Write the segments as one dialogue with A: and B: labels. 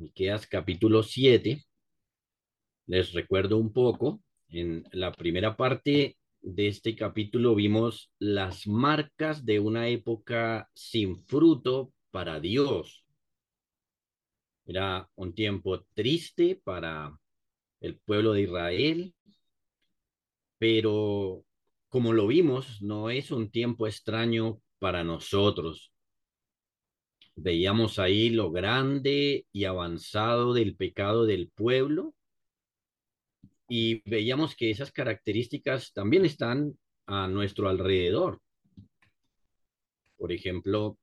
A: Miqueas capítulo 7. Les recuerdo un poco, en la primera parte de este capítulo vimos las marcas de una época sin fruto para Dios. Era un tiempo triste para el pueblo de Israel, pero como lo vimos, no es un tiempo extraño para nosotros. Veíamos ahí lo grande y avanzado del pecado del pueblo y veíamos que esas características también están a nuestro alrededor. Por ejemplo,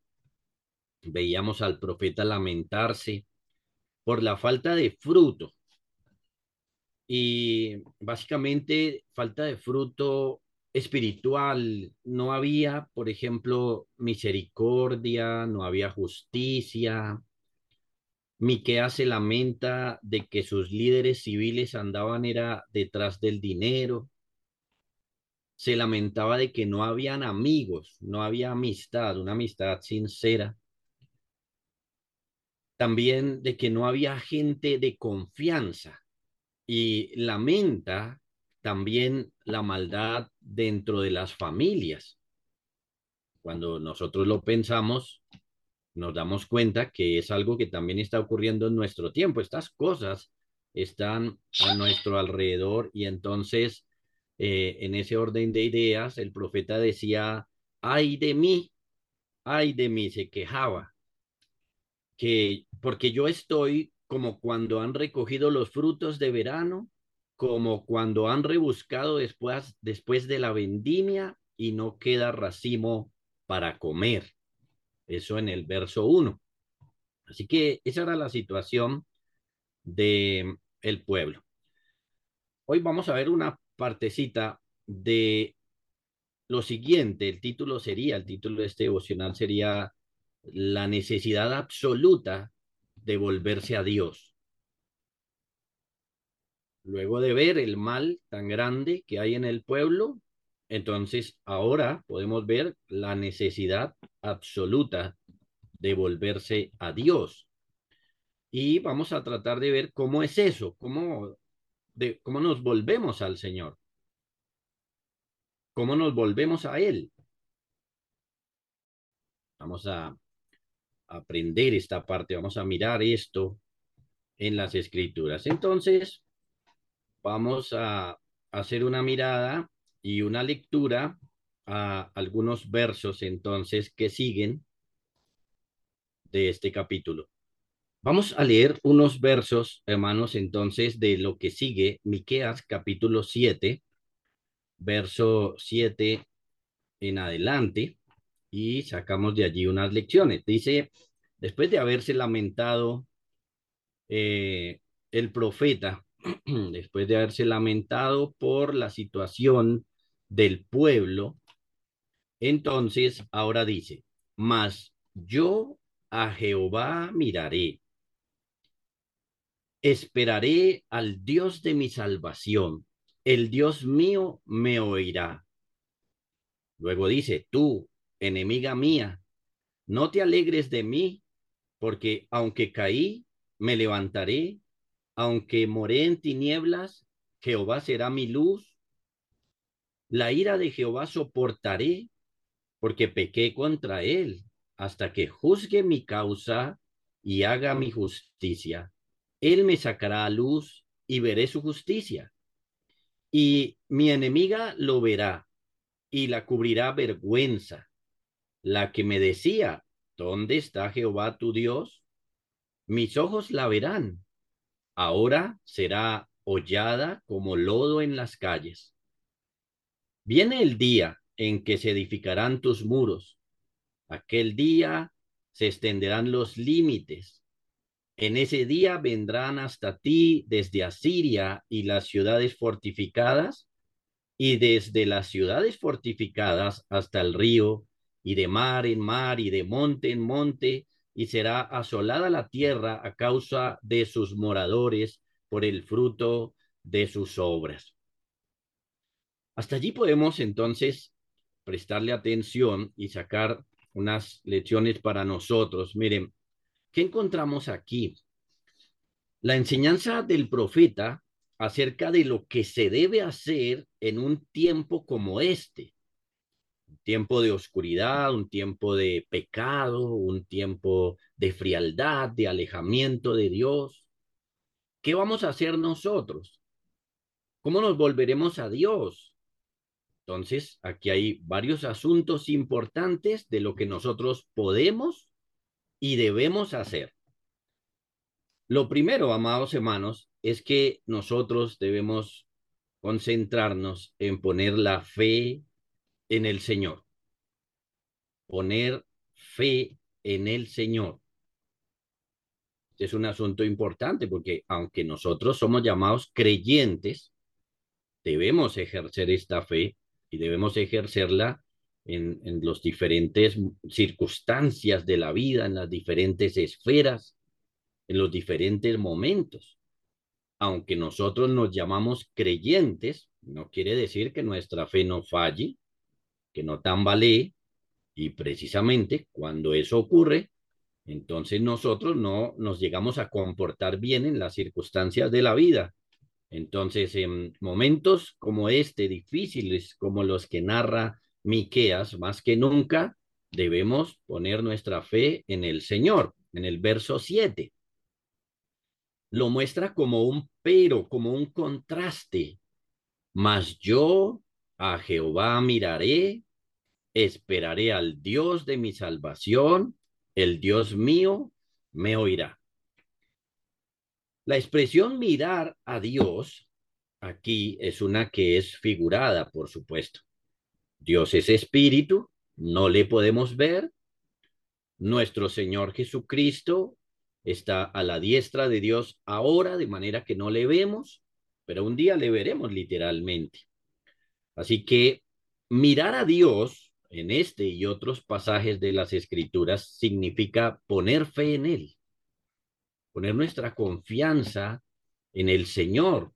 A: veíamos al profeta lamentarse por la falta de fruto. Y básicamente falta de fruto espiritual. No había, por ejemplo, misericordia, no había justicia. Miqueas se lamenta de que sus líderes civiles andaban era detrás del dinero. Se lamentaba de que no habían amigos, no había amistad, una amistad sincera. También de que no había gente de confianza y lamenta también la maldad dentro de las familias. Cuando nosotros lo pensamos, nos damos cuenta que es algo que también está ocurriendo en nuestro tiempo. Estas cosas están a nuestro alrededor y entonces eh, en ese orden de ideas el profeta decía, ay de mí, ay de mí, se quejaba, que porque yo estoy como cuando han recogido los frutos de verano, como cuando han rebuscado después, después de la vendimia y no queda racimo para comer. Eso en el verso 1. Así que esa era la situación de el pueblo. Hoy vamos a ver una partecita de lo siguiente. El título sería, el título de este devocional sería la necesidad absoluta de volverse a Dios. Luego de ver el mal tan grande que hay en el pueblo, entonces ahora podemos ver la necesidad absoluta de volverse a Dios. Y vamos a tratar de ver cómo es eso, cómo, de, cómo nos volvemos al Señor, cómo nos volvemos a Él. Vamos a aprender esta parte, vamos a mirar esto en las escrituras. Entonces, vamos a hacer una mirada y una lectura a algunos versos entonces que siguen de este capítulo. Vamos a leer unos versos, hermanos, entonces de lo que sigue, Miqueas capítulo 7, verso 7 en adelante y sacamos de allí unas lecciones. Dice, después de haberse lamentado eh, el profeta, después de haberse lamentado por la situación del pueblo, entonces ahora dice, mas yo a Jehová miraré, esperaré al Dios de mi salvación, el Dios mío me oirá. Luego dice, tú, enemiga mía, no te alegres de mí, porque aunque caí, me levantaré, aunque moré en tinieblas, Jehová será mi luz. La ira de Jehová soportaré, porque pequé contra él, hasta que juzgue mi causa y haga mi justicia. Él me sacará a luz y veré su justicia. Y mi enemiga lo verá y la cubrirá vergüenza. La que me decía, ¿dónde está Jehová tu Dios? Mis ojos la verán. Ahora será hollada como lodo en las calles. Viene el día en que se edificarán tus muros. Aquel día se extenderán los límites. En ese día vendrán hasta ti desde Asiria y las ciudades fortificadas, y desde las ciudades fortificadas hasta el río, y de mar en mar, y de monte en monte, y será asolada la tierra a causa de sus moradores por el fruto de sus obras. Hasta allí podemos entonces prestarle atención y sacar unas lecciones para nosotros. Miren, ¿qué encontramos aquí? La enseñanza del profeta acerca de lo que se debe hacer en un tiempo como este, tiempo de oscuridad, un tiempo de pecado, un tiempo de frialdad, de alejamiento de Dios. ¿Qué vamos a hacer nosotros? ¿Cómo nos volveremos a Dios? Entonces, aquí hay varios asuntos importantes de lo que nosotros podemos y debemos hacer. Lo primero, amados hermanos, es que nosotros debemos concentrarnos en poner la fe en el Señor. Poner fe en el Señor. Es un asunto importante porque aunque nosotros somos llamados creyentes, debemos ejercer esta fe y debemos ejercerla en, en las diferentes circunstancias de la vida, en las diferentes esferas, en los diferentes momentos. Aunque nosotros nos llamamos creyentes, no quiere decir que nuestra fe no falle, que no tambalee, y precisamente cuando eso ocurre, entonces nosotros no nos llegamos a comportar bien en las circunstancias de la vida. Entonces, en momentos como este, difíciles como los que narra Miqueas, más que nunca debemos poner nuestra fe en el Señor. En el verso 7 lo muestra como un pero, como un contraste. Mas yo a Jehová miraré, esperaré al Dios de mi salvación, el Dios mío me oirá. La expresión mirar a Dios aquí es una que es figurada, por supuesto. Dios es espíritu, no le podemos ver. Nuestro Señor Jesucristo está a la diestra de Dios ahora, de manera que no le vemos, pero un día le veremos literalmente. Así que mirar a Dios en este y otros pasajes de las Escrituras significa poner fe en Él poner nuestra confianza en el Señor.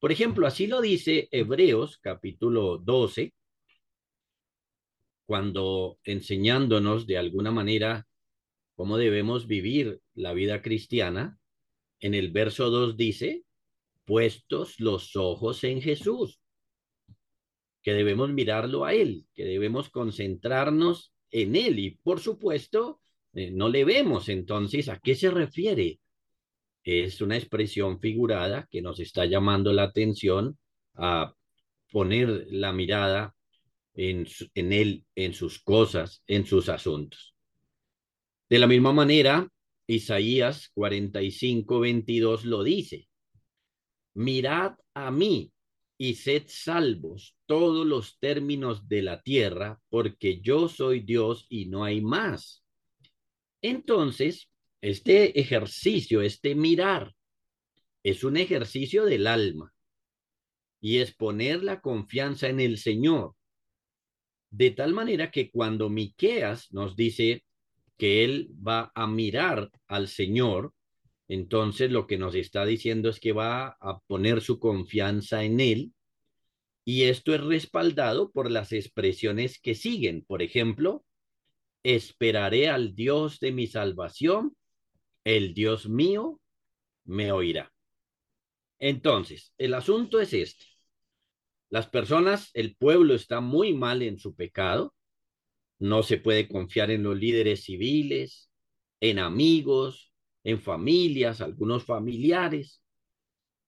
A: Por ejemplo, así lo dice Hebreos capítulo 12, cuando enseñándonos de alguna manera cómo debemos vivir la vida cristiana, en el verso 2 dice, puestos los ojos en Jesús, que debemos mirarlo a Él, que debemos concentrarnos en Él y por supuesto eh, no le vemos. Entonces, ¿a qué se refiere? Es una expresión figurada que nos está llamando la atención a poner la mirada en, en él, en sus cosas, en sus asuntos. De la misma manera, Isaías 45, 22 lo dice. Mirad a mí y sed salvos todos los términos de la tierra, porque yo soy Dios y no hay más. Entonces, este ejercicio, este mirar, es un ejercicio del alma y es poner la confianza en el Señor. De tal manera que cuando Miqueas nos dice que él va a mirar al Señor, entonces lo que nos está diciendo es que va a poner su confianza en él y esto es respaldado por las expresiones que siguen. Por ejemplo, esperaré al Dios de mi salvación, el Dios mío me oirá. Entonces, el asunto es este. Las personas, el pueblo está muy mal en su pecado. No se puede confiar en los líderes civiles, en amigos, en familias, algunos familiares.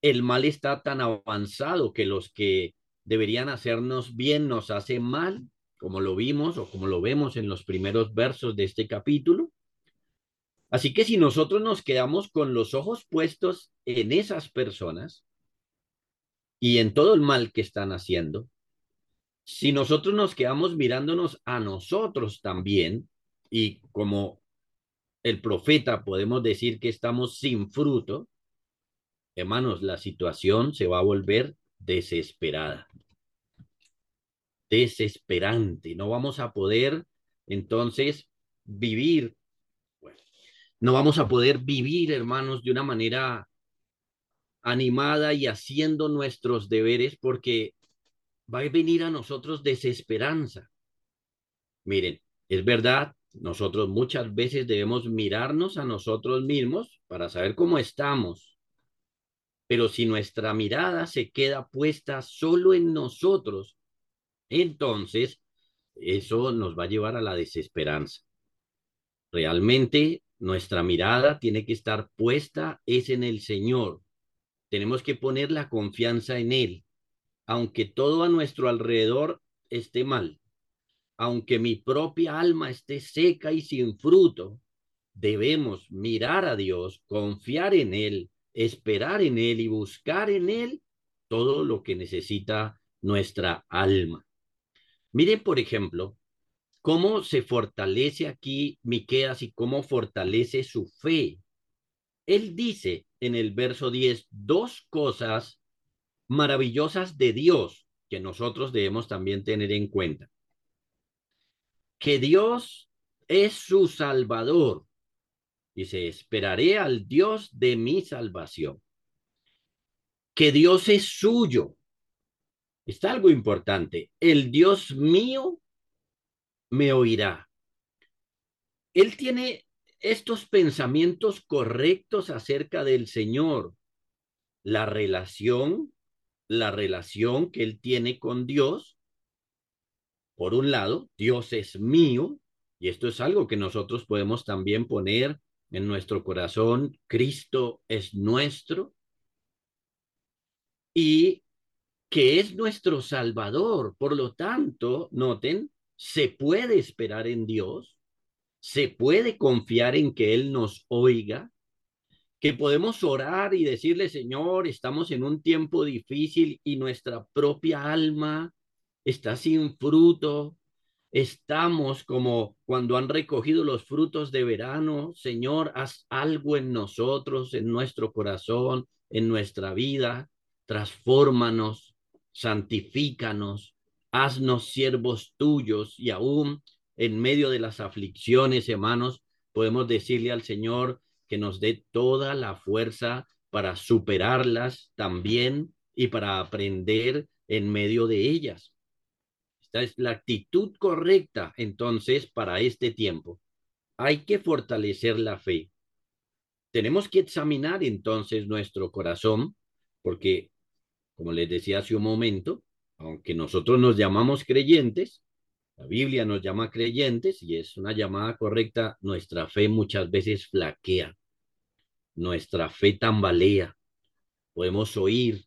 A: El mal está tan avanzado que los que deberían hacernos bien nos hacen mal como lo vimos o como lo vemos en los primeros versos de este capítulo. Así que si nosotros nos quedamos con los ojos puestos en esas personas y en todo el mal que están haciendo, si nosotros nos quedamos mirándonos a nosotros también y como el profeta podemos decir que estamos sin fruto, hermanos, la situación se va a volver desesperada desesperante. No vamos a poder entonces vivir, no vamos a poder vivir, hermanos, de una manera animada y haciendo nuestros deberes porque va a venir a nosotros desesperanza. Miren, es verdad, nosotros muchas veces debemos mirarnos a nosotros mismos para saber cómo estamos. Pero si nuestra mirada se queda puesta solo en nosotros, entonces eso nos va a llevar a la desesperanza. Realmente nuestra mirada tiene que estar puesta es en el Señor. Tenemos que poner la confianza en Él, aunque todo a nuestro alrededor esté mal, aunque mi propia alma esté seca y sin fruto, debemos mirar a Dios, confiar en Él, esperar en Él y buscar en Él todo lo que necesita nuestra alma. Miren, por ejemplo, cómo se fortalece aquí Miqueas y cómo fortalece su fe. Él dice en el verso 10 dos cosas maravillosas de Dios que nosotros debemos también tener en cuenta. Que Dios es su salvador. Dice, esperaré al Dios de mi salvación. Que Dios es suyo. Está algo importante. El Dios mío me oirá. Él tiene estos pensamientos correctos acerca del Señor, la relación, la relación que él tiene con Dios. Por un lado, Dios es mío, y esto es algo que nosotros podemos también poner en nuestro corazón, Cristo es nuestro y que es nuestro Salvador. Por lo tanto, noten, se puede esperar en Dios, se puede confiar en que Él nos oiga, que podemos orar y decirle, Señor, estamos en un tiempo difícil y nuestra propia alma está sin fruto, Estamos como cuando han recogido los frutos de verano. Señor, haz algo en nosotros, en nuestro corazón, en nuestra vida. Transfórmanos, santifícanos, haznos siervos tuyos y aún en medio de las aflicciones, hermanos, podemos decirle al Señor que nos dé toda la fuerza para superarlas también y para aprender en medio de ellas. Esta es la actitud correcta entonces para este tiempo. Hay que fortalecer la fe. Tenemos que examinar entonces nuestro corazón, porque, como les decía hace un momento, aunque nosotros nos llamamos creyentes, la Biblia nos llama creyentes y es una llamada correcta, nuestra fe muchas veces flaquea, nuestra fe tambalea. Podemos oír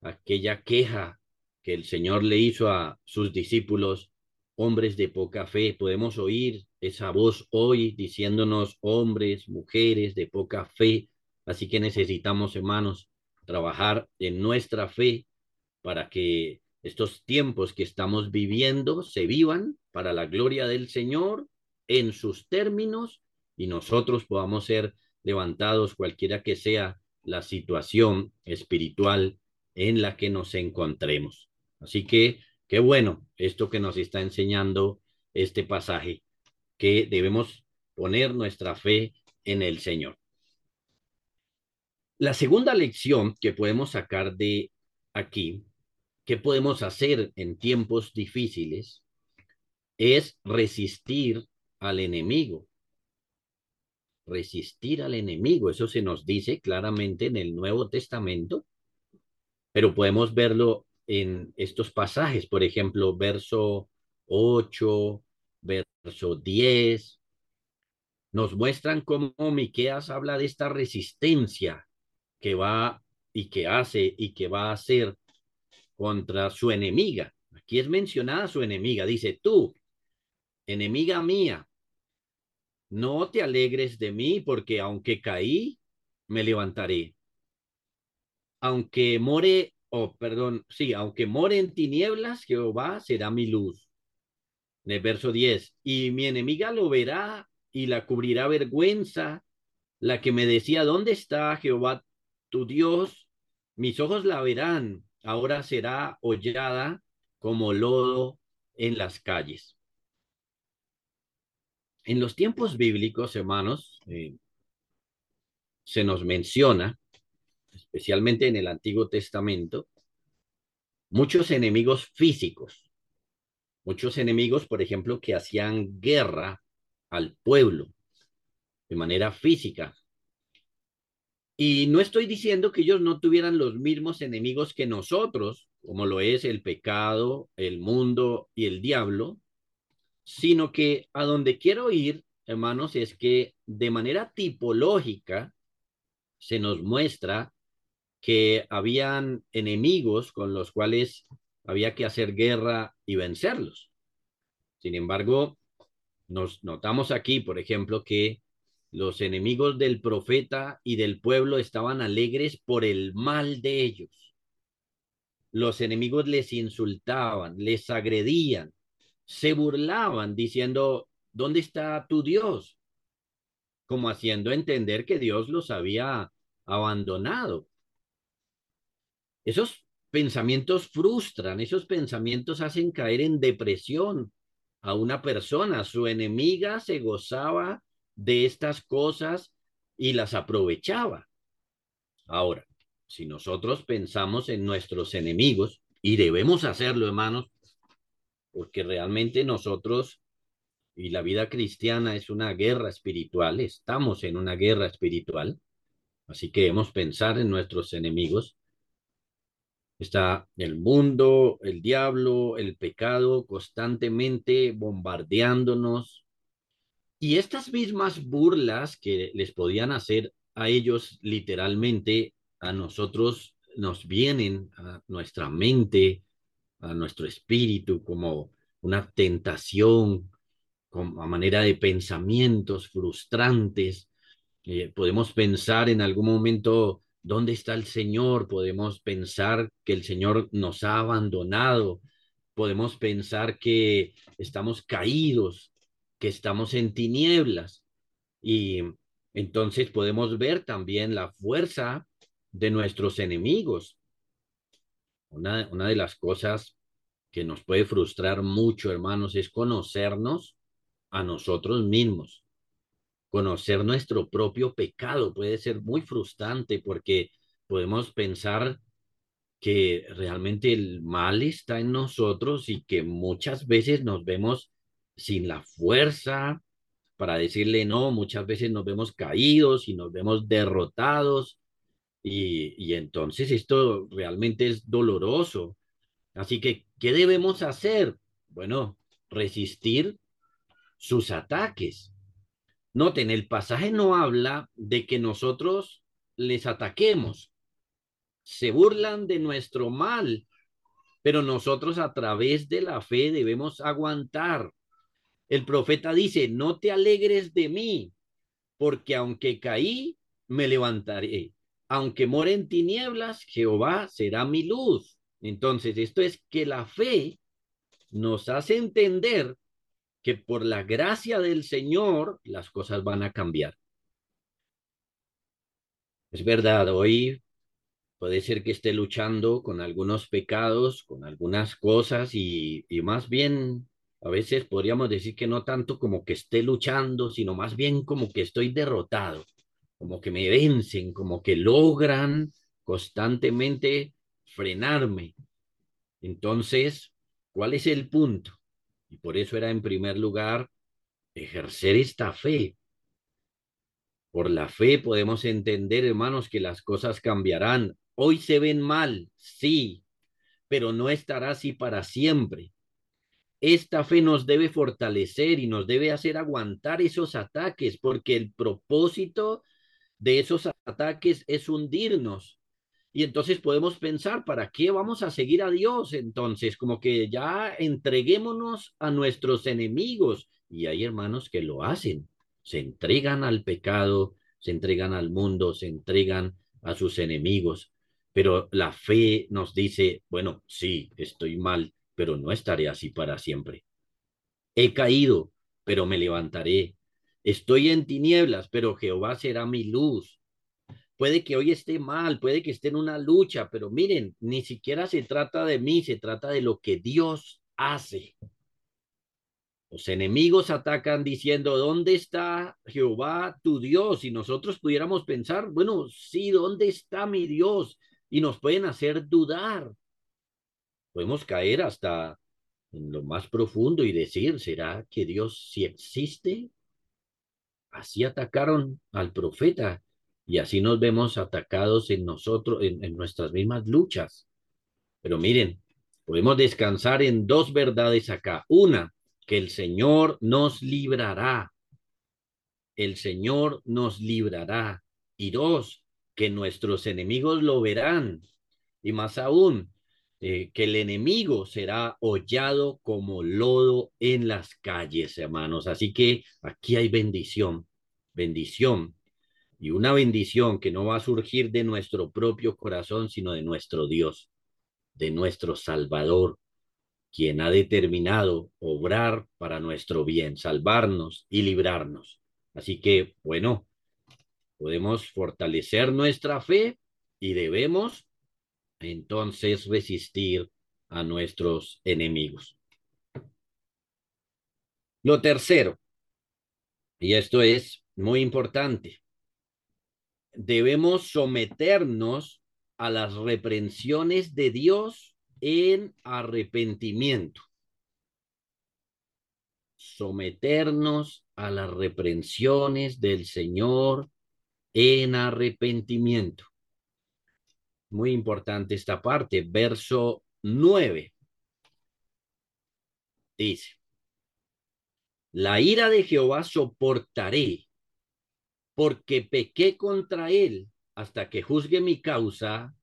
A: aquella queja que el Señor le hizo a sus discípulos, hombres de poca fe. Podemos oír esa voz hoy diciéndonos hombres, mujeres de poca fe. Así que necesitamos, hermanos, trabajar en nuestra fe para que estos tiempos que estamos viviendo se vivan para la gloria del Señor en sus términos y nosotros podamos ser levantados cualquiera que sea la situación espiritual en la que nos encontremos. Así que qué bueno esto que nos está enseñando este pasaje, que debemos poner nuestra fe en el Señor. La segunda lección que podemos sacar de aquí, que podemos hacer en tiempos difíciles, es resistir al enemigo. Resistir al enemigo, eso se nos dice claramente en el Nuevo Testamento, pero podemos verlo en estos pasajes, por ejemplo, verso 8, verso 10, nos muestran cómo Miqueas habla de esta resistencia que va y que hace y que va a hacer contra su enemiga. Aquí es mencionada su enemiga. Dice, tú, enemiga mía, no te alegres de mí porque aunque caí, me levantaré. Aunque more oh, perdón, sí, aunque more en tinieblas, Jehová será mi luz. El verso 10, y mi enemiga lo verá y la cubrirá vergüenza, la que me decía, ¿dónde está Jehová tu Dios? Mis ojos la verán, ahora será hollada como lodo en las calles. En los tiempos bíblicos, hermanos, eh, se nos menciona especialmente en el Antiguo Testamento, muchos enemigos físicos, muchos enemigos, por ejemplo, que hacían guerra al pueblo de manera física. Y no estoy diciendo que ellos no tuvieran los mismos enemigos que nosotros, como lo es el pecado, el mundo y el diablo, sino que a donde quiero ir, hermanos, es que de manera tipológica se nos muestra que habían enemigos con los cuales había que hacer guerra y vencerlos. Sin embargo, nos notamos aquí, por ejemplo, que los enemigos del profeta y del pueblo estaban alegres por el mal de ellos. Los enemigos les insultaban, les agredían, se burlaban diciendo, ¿dónde está tu Dios? Como haciendo entender que Dios los había abandonado. Esos pensamientos frustran, esos pensamientos hacen caer en depresión a una persona. Su enemiga se gozaba de estas cosas y las aprovechaba. Ahora, si nosotros pensamos en nuestros enemigos, y debemos hacerlo, hermanos, porque realmente nosotros y la vida cristiana es una guerra espiritual, estamos en una guerra espiritual, así que debemos pensar en nuestros enemigos. Está el mundo, el diablo, el pecado constantemente bombardeándonos. Y estas mismas burlas que les podían hacer a ellos literalmente, a nosotros nos vienen a nuestra mente, a nuestro espíritu como una tentación, como a manera de pensamientos frustrantes. Eh, podemos pensar en algún momento dónde está el Señor, podemos pensar que el Señor nos ha abandonado, podemos pensar que estamos caídos, que estamos en tinieblas. Y entonces podemos ver también la fuerza de nuestros enemigos, una, una de las cosas que nos puede frustrar mucho, hermanos, es conocernos a nosotros mismos. Conocer nuestro propio pecado puede ser muy frustrante porque podemos pensar que realmente el mal está en nosotros y que muchas veces nos vemos sin la fuerza para decirle no, muchas veces nos vemos caídos y nos vemos derrotados y, y entonces esto realmente es doloroso. Así que, ¿qué debemos hacer? Bueno, resistir sus ataques. Noten, el pasaje no habla de que nosotros les ataquemos. Se burlan de nuestro mal, pero nosotros a través de la fe debemos aguantar. El profeta dice, no te alegres de mí, porque aunque caí, me levantaré aunque more en tinieblas, Jehová será mi luz. Entonces, esto es que la fe nos hace entender que por la gracia del Señor las cosas van a cambiar. Es verdad, hoy puede ser que esté luchando con algunos pecados, con algunas cosas y, y más bien a veces podríamos decir que no tanto como que esté luchando, sino más bien como que estoy derrotado como que me vencen, como que logran constantemente frenarme. Entonces, ¿cuál es el punto? Y por eso era en primer lugar ejercer esta fe. Por la fe podemos entender, hermanos, que las cosas cambiarán. Hoy se ven mal, sí, pero no estará así para siempre. Esta fe nos debe fortalecer y nos debe hacer aguantar esos ataques, porque el propósito de esos ataques es hundirnos. Y entonces podemos pensar, ¿para qué vamos a seguir a Dios? Entonces, como que ya entreguémonos a nuestros enemigos. Y hay hermanos que lo hacen, se entregan al pecado, se entregan al mundo, se entregan a sus enemigos. Pero la fe nos dice, bueno, sí, estoy mal, pero no estaré así para siempre. He caído, pero me levantaré. Estoy en tinieblas, pero Jehová será mi luz. Puede que hoy esté mal, puede que esté en una lucha, pero miren, ni siquiera se trata de mí, se trata de lo que Dios hace. Los enemigos atacan diciendo, ¿dónde está Jehová tu Dios? Y nosotros pudiéramos pensar, bueno, sí, ¿dónde está mi Dios? Y nos pueden hacer dudar. Podemos caer hasta en lo más profundo y decir, ¿será que Dios sí existe? Así atacaron al profeta y así nos vemos atacados en nosotros, en, nuestras mismas luchas. Pero miren, podemos descansar en dos verdades acá. Una, que el Señor nos librará. El Señor nos librará. Y dos, que nuestros enemigos lo verán. Y más aún, eh, que el enemigo será hollado como lodo en las calles, hermanos. Así que aquí hay bendición, bendición. Y una bendición que no va a surgir de nuestro propio corazón, sino de nuestro Dios, de nuestro Salvador, quien ha determinado obrar para nuestro bien, salvarnos y librarnos. Así que, bueno, podemos fortalecer nuestra fe y debemos entonces resistir a nuestros enemigos. Lo tercero, y esto es muy importante, debemos someternos a las reprensiones de Dios en arrepentimiento. Someternos a las reprensiones del Señor en arrepentimiento. Muy importante esta parte, verso 9. Dice, la ira de Jehová soportaré, porque pequé contra él hasta que juzgue mi causa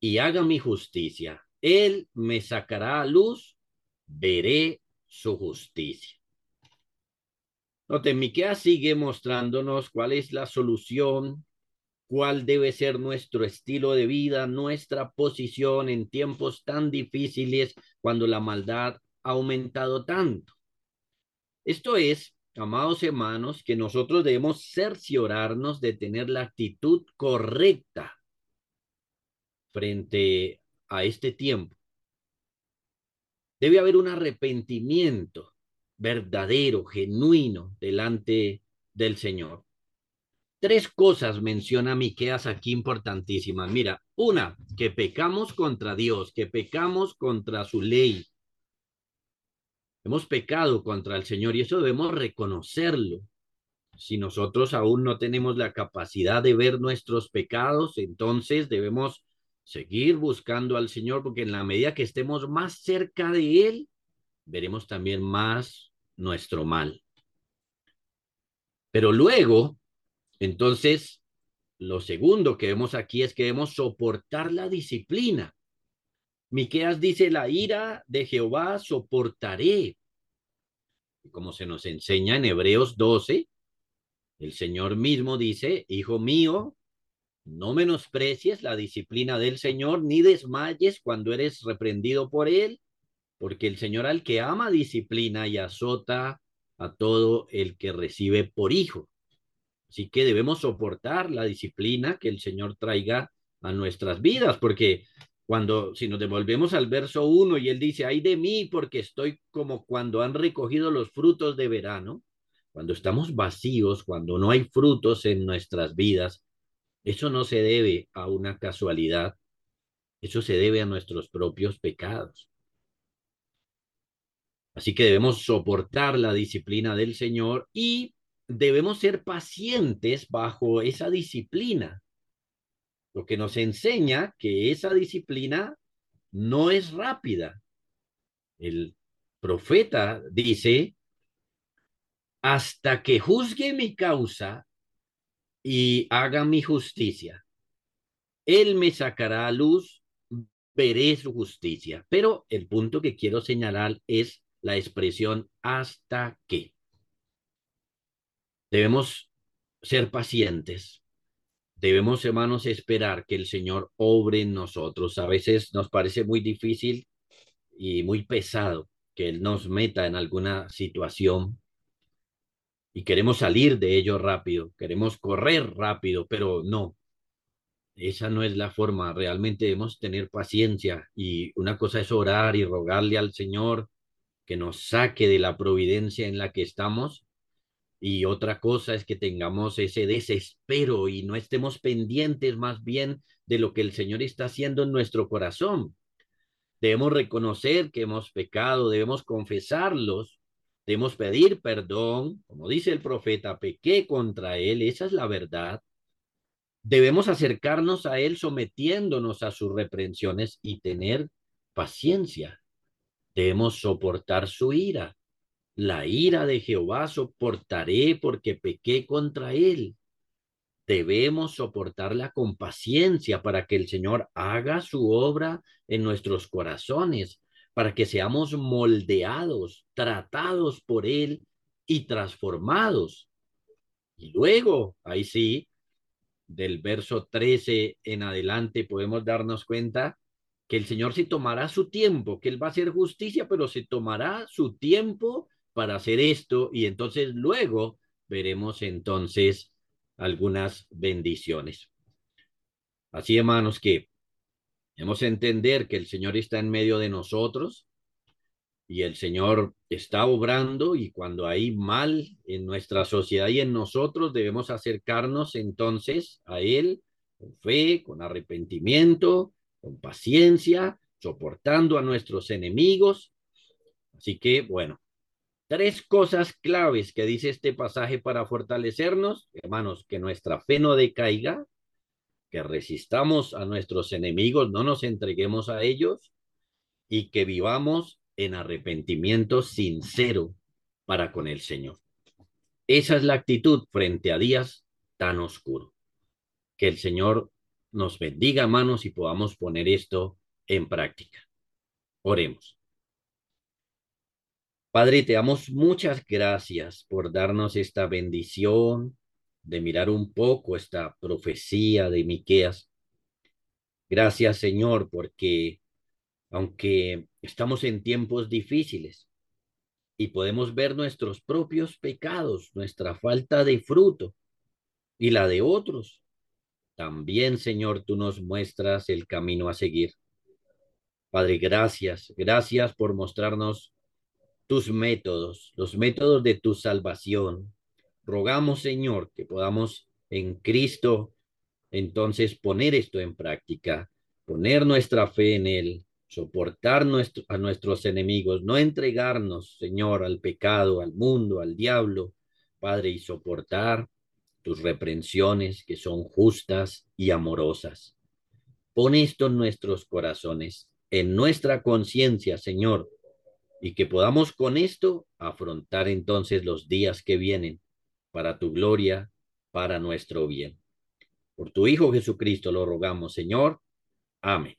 A: y haga mi justicia. Él me sacará a luz, veré su justicia. Noten, Miqueas sigue mostrándonos cuál es la solución cuál debe ser nuestro estilo de vida, nuestra posición en tiempos tan difíciles cuando la maldad ha aumentado tanto. Esto es, amados hermanos, que nosotros debemos cerciorarnos de tener la actitud correcta frente a este tiempo. Debe haber un arrepentimiento verdadero, genuino, delante del Señor. Tres cosas menciona Miqueas aquí importantísimas. Mira, una, que pecamos contra Dios, que pecamos contra su ley. Hemos pecado contra el Señor y eso debemos reconocerlo. Si nosotros aún no tenemos la capacidad de ver nuestros pecados, entonces debemos seguir buscando al Señor porque en la medida que estemos más cerca de Él, veremos también más nuestro mal. Pero luego entonces, lo segundo que vemos aquí es que debemos soportar la disciplina. Miqueas dice, la ira de Jehová soportaré. Como se nos enseña en Hebreos 12, el Señor mismo dice, hijo mío, no menosprecies la disciplina del Señor, ni desmayes cuando eres reprendido por él, porque el Señor al que ama disciplina y azota a todo el que recibe por hijo. Así que debemos soportar la disciplina que el Señor traiga a nuestras vidas, porque cuando, si nos devolvemos al verso 1 y él dice, ay de mí, porque estoy como cuando han recogido los frutos de verano, cuando estamos vacíos, cuando no hay frutos en nuestras vidas, eso no se debe a una casualidad, eso se debe a nuestros propios pecados. Así que debemos soportar la disciplina del Señor y debemos ser pacientes bajo esa disciplina, lo que nos enseña que esa disciplina no es rápida. El profeta dice, hasta que juzgue mi causa y haga mi justicia, él me sacará a luz, veré su justicia. Pero el punto que quiero señalar es la expresión hasta que. Debemos ser pacientes. Debemos, hermanos, esperar que el Señor obre en nosotros. A veces nos parece muy difícil y muy pesado que Él nos meta en alguna situación y queremos salir de ello rápido, queremos correr rápido, pero no. Esa no es la forma. Realmente debemos tener paciencia y una cosa es orar y rogarle al Señor que nos saque de la providencia en la que estamos y otra cosa es que tengamos ese desespero y no estemos pendientes más bien de lo que el Señor está haciendo en nuestro corazón. Debemos reconocer que hemos pecado, debemos confesarlos, debemos pedir perdón, como dice el profeta, pequé contra él, esa es la verdad. Debemos acercarnos a Él sometiéndonos a sus reprensiones y tener paciencia. Debemos soportar su ira. La ira de Jehová soportaré porque pequé contra Él. Debemos soportarla con paciencia para que el Señor haga su obra en nuestros corazones, para que seamos moldeados, tratados por Él y transformados. Y luego, ahí sí, del verso 13 en adelante podemos darnos cuenta que el Señor se tomará su tiempo, que Él va a hacer justicia, pero se tomará su tiempo para hacer esto y entonces luego veremos entonces algunas bendiciones. Así, hermanos, que hemos de entender que el Señor está en medio de nosotros y el Señor está obrando y cuando hay mal en nuestra sociedad y en nosotros debemos acercarnos entonces a Él con fe, con arrepentimiento, con paciencia, soportando a nuestros enemigos. Así que, bueno, tres cosas claves que dice este pasaje para fortalecernos, hermanos, que nuestra fe no decaiga, que resistamos a nuestros enemigos, no nos entreguemos a ellos y que vivamos en arrepentimiento sincero para con el Señor. Esa es la actitud frente a días tan oscuros. Que el Señor nos bendiga, manos, y podamos poner esto en práctica. Oremos. Padre, te damos muchas gracias por darnos esta bendición de mirar un poco esta profecía de Miqueas. Gracias, Señor, porque aunque estamos en tiempos difíciles y podemos ver nuestros propios pecados, nuestra falta de fruto y la de otros, también, Señor, tú nos muestras el camino a seguir. Padre, gracias, gracias por mostrarnos tus métodos, los métodos de tu salvación. Rogamos, Señor, que podamos en Cristo entonces poner esto en práctica, poner nuestra fe en Él soportar nuestro, a nuestros enemigos, no entregarnos, Señor, al pecado, al mundo, al diablo, Padre, y soportar tus reprensiones que son justas y amorosas. Pon esto en nuestros corazones, en nuestra conciencia, Señor, y que podamos con esto afrontar entonces los días que vienen para tu gloria, para nuestro bien. Por tu Hijo Jesucristo lo rogamos, Señor. Amén.